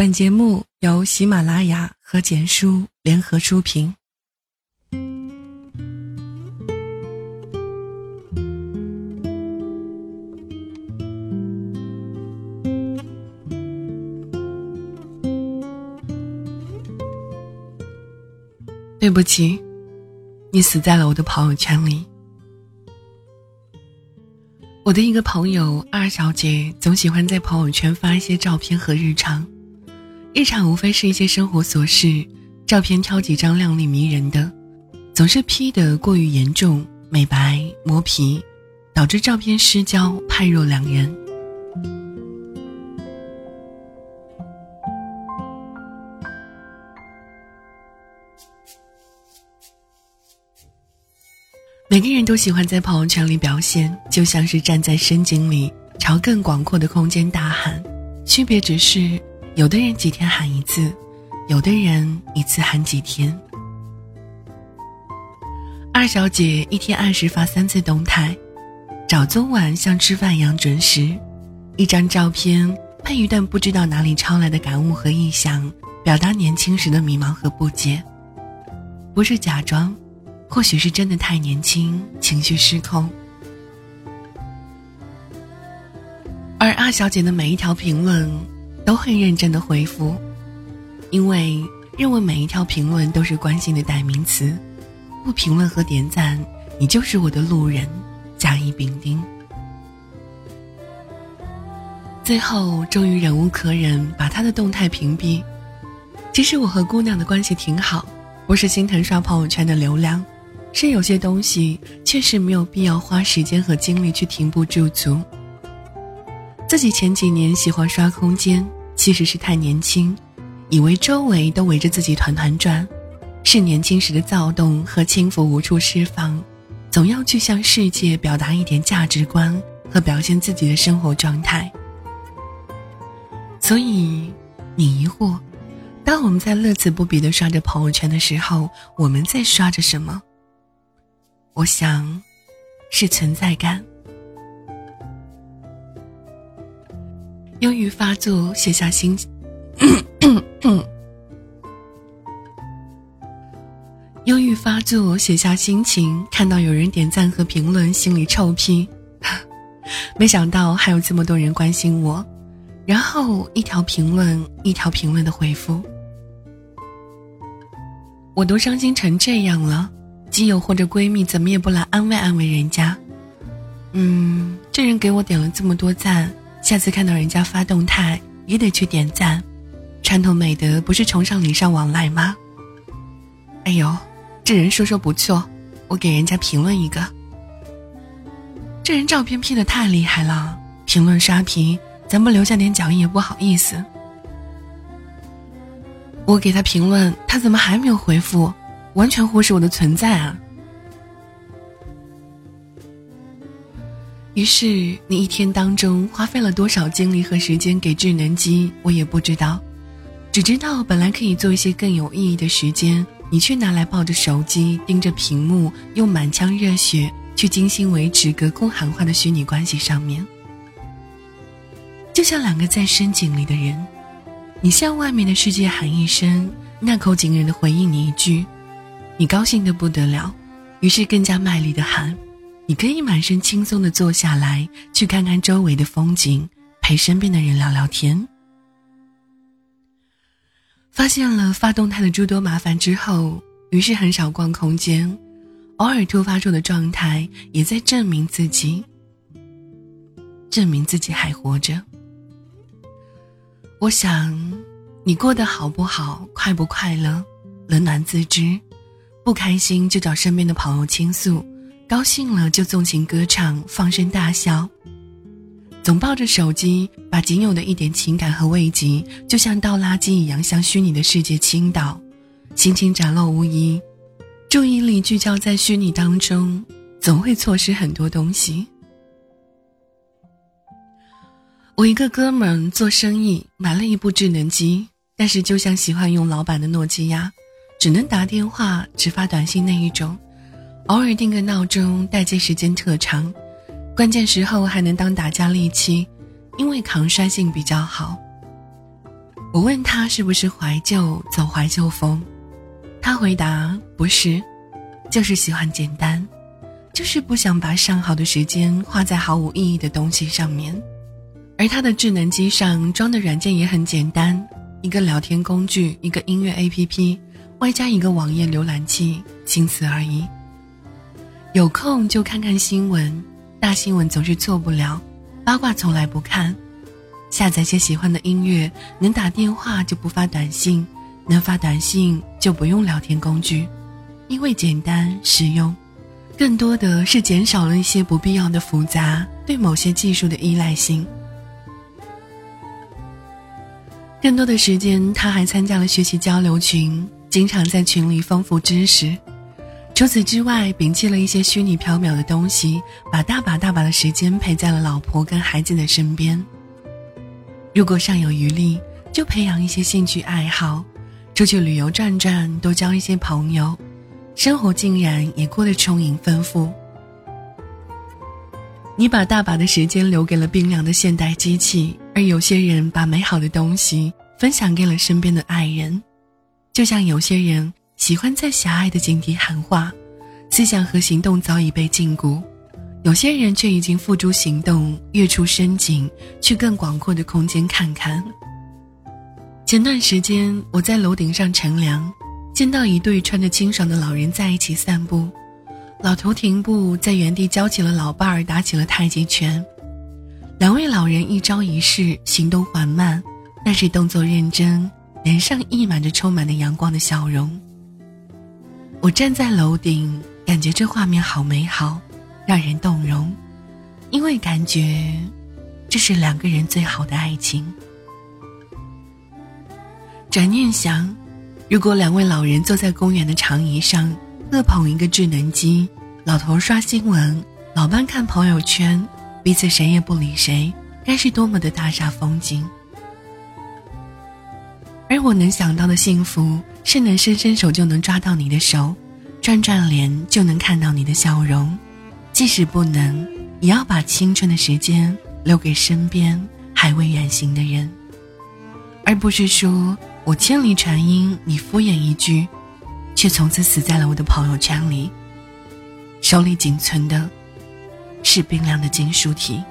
本节目由喜马拉雅和简书联合出品。对不起，你死在了我的朋友圈里。我的一个朋友二小姐总喜欢在朋友圈发一些照片和日常，日常无非是一些生活琐事，照片挑几张靓丽迷人的，总是 P 的过于严重，美白磨皮，导致照片失焦，判若两人。每个人都喜欢在朋友圈里表现，就像是站在深井里朝更广阔的空间大喊。区别只是，有的人几天喊一次，有的人一次喊几天。二小姐一天按时发三次动态，早中晚像吃饭一样准时。一张照片配一段不知道哪里抄来的感悟和意象，表达年轻时的迷茫和不解，不是假装。或许是真的太年轻，情绪失控。而二小姐的每一条评论，都会认真的回复，因为认为每一条评论都是关心的代名词。不评论和点赞，你就是我的路人，甲乙丙丁。最后终于忍无可忍，把他的动态屏蔽。其实我和姑娘的关系挺好，不是心疼刷朋友圈的流量。是有些东西确实没有必要花时间和精力去停步驻足。自己前几年喜欢刷空间，其实是太年轻，以为周围都围着自己团团转，是年轻时的躁动和轻浮无处释放，总要去向世界表达一点价值观和表现自己的生活状态。所以，你疑惑，当我们在乐此不疲的刷着朋友圈的时候，我们在刷着什么？我想，是存在感。忧郁发作，写下心情。忧郁发作，写下心情。看到有人点赞和评论，心里臭屁。没想到还有这么多人关心我。然后一条评论，一条评论的回复。我都伤心成这样了。基友或者闺蜜怎么也不来安慰安慰人家？嗯，这人给我点了这么多赞，下次看到人家发动态也得去点赞。传统美德不是崇尚礼尚往来吗？哎呦，这人说说不错，我给人家评论一个。这人照片 P 的太厉害了，评论刷屏，咱不留下点脚印也不好意思。我给他评论，他怎么还没有回复？完全忽视我的存在啊！于是你一天当中花费了多少精力和时间给智能机，我也不知道，只知道本来可以做一些更有意义的时间，你却拿来抱着手机盯着屏幕，用满腔热血去精心维持隔空喊话的虚拟关系上面，就像两个在深井里的人，你向外面的世界喊一声，那口井人的回应你一句。你高兴的不得了，于是更加卖力的喊：“你可以满身轻松的坐下来，去看看周围的风景，陪身边的人聊聊天。”发现了发动态的诸多麻烦之后，于是很少逛空间，偶尔突发出的状态也在证明自己，证明自己还活着。我想，你过得好不好，快不快乐，冷暖自知。不开心就找身边的朋友倾诉，高兴了就纵情歌唱，放声大笑。总抱着手机，把仅有的一点情感和慰藉，就像倒垃圾一样向虚拟的世界倾倒，心情展露无遗，注意力聚焦在虚拟当中，总会错失很多东西。我一个哥们做生意买了一部智能机，但是就像喜欢用老板的诺基亚。只能打电话，只发短信那一种，偶尔定个闹钟，待机时间特长，关键时候还能当打架利器，因为抗摔性比较好。我问他是不是怀旧，走怀旧风，他回答不是，就是喜欢简单，就是不想把上好的时间花在毫无意义的东西上面。而他的智能机上装的软件也很简单，一个聊天工具，一个音乐 APP，外加一个网页浏览器，仅此而已。有空就看看新闻，大新闻总是错不了，八卦从来不看。下载些喜欢的音乐，能打电话就不发短信，能发短信就不用聊天工具，因为简单实用。更多的是减少了一些不必要的复杂，对某些技术的依赖性。更多的时间，他还参加了学习交流群，经常在群里丰富知识。除此之外，摒弃了一些虚拟缥缈的东西，把大把大把的时间陪在了老婆跟孩子的身边。如果尚有余力，就培养一些兴趣爱好，出去旅游转转，多交一些朋友，生活竟然也过得充盈丰富。你把大把的时间留给了冰凉的现代机器。而有些人把美好的东西分享给了身边的爱人，就像有些人喜欢在狭隘的井底喊话，思想和行动早已被禁锢；有些人却已经付诸行动，跃出深井，去更广阔的空间看看。前段时间我在楼顶上乘凉，见到一对穿着清爽的老人在一起散步，老头停步在原地教起了老伴儿打起了太极拳。两位老人一招一式，行动缓慢，但是动作认真，脸上溢满着充满了阳光的笑容。我站在楼顶，感觉这画面好美好，让人动容，因为感觉这是两个人最好的爱情。转念想，如果两位老人坐在公园的长椅上，各捧一个智能机，老头刷新闻，老伴看朋友圈。彼此谁也不理谁，该是多么的大煞风景。而我能想到的幸福，是能伸伸手就能抓到你的手，转转脸就能看到你的笑容。即使不能，也要把青春的时间留给身边还未远行的人，而不是说我千里传音，你敷衍一句，却从此死在了我的朋友圈里。手里仅存的。是冰凉的金属体。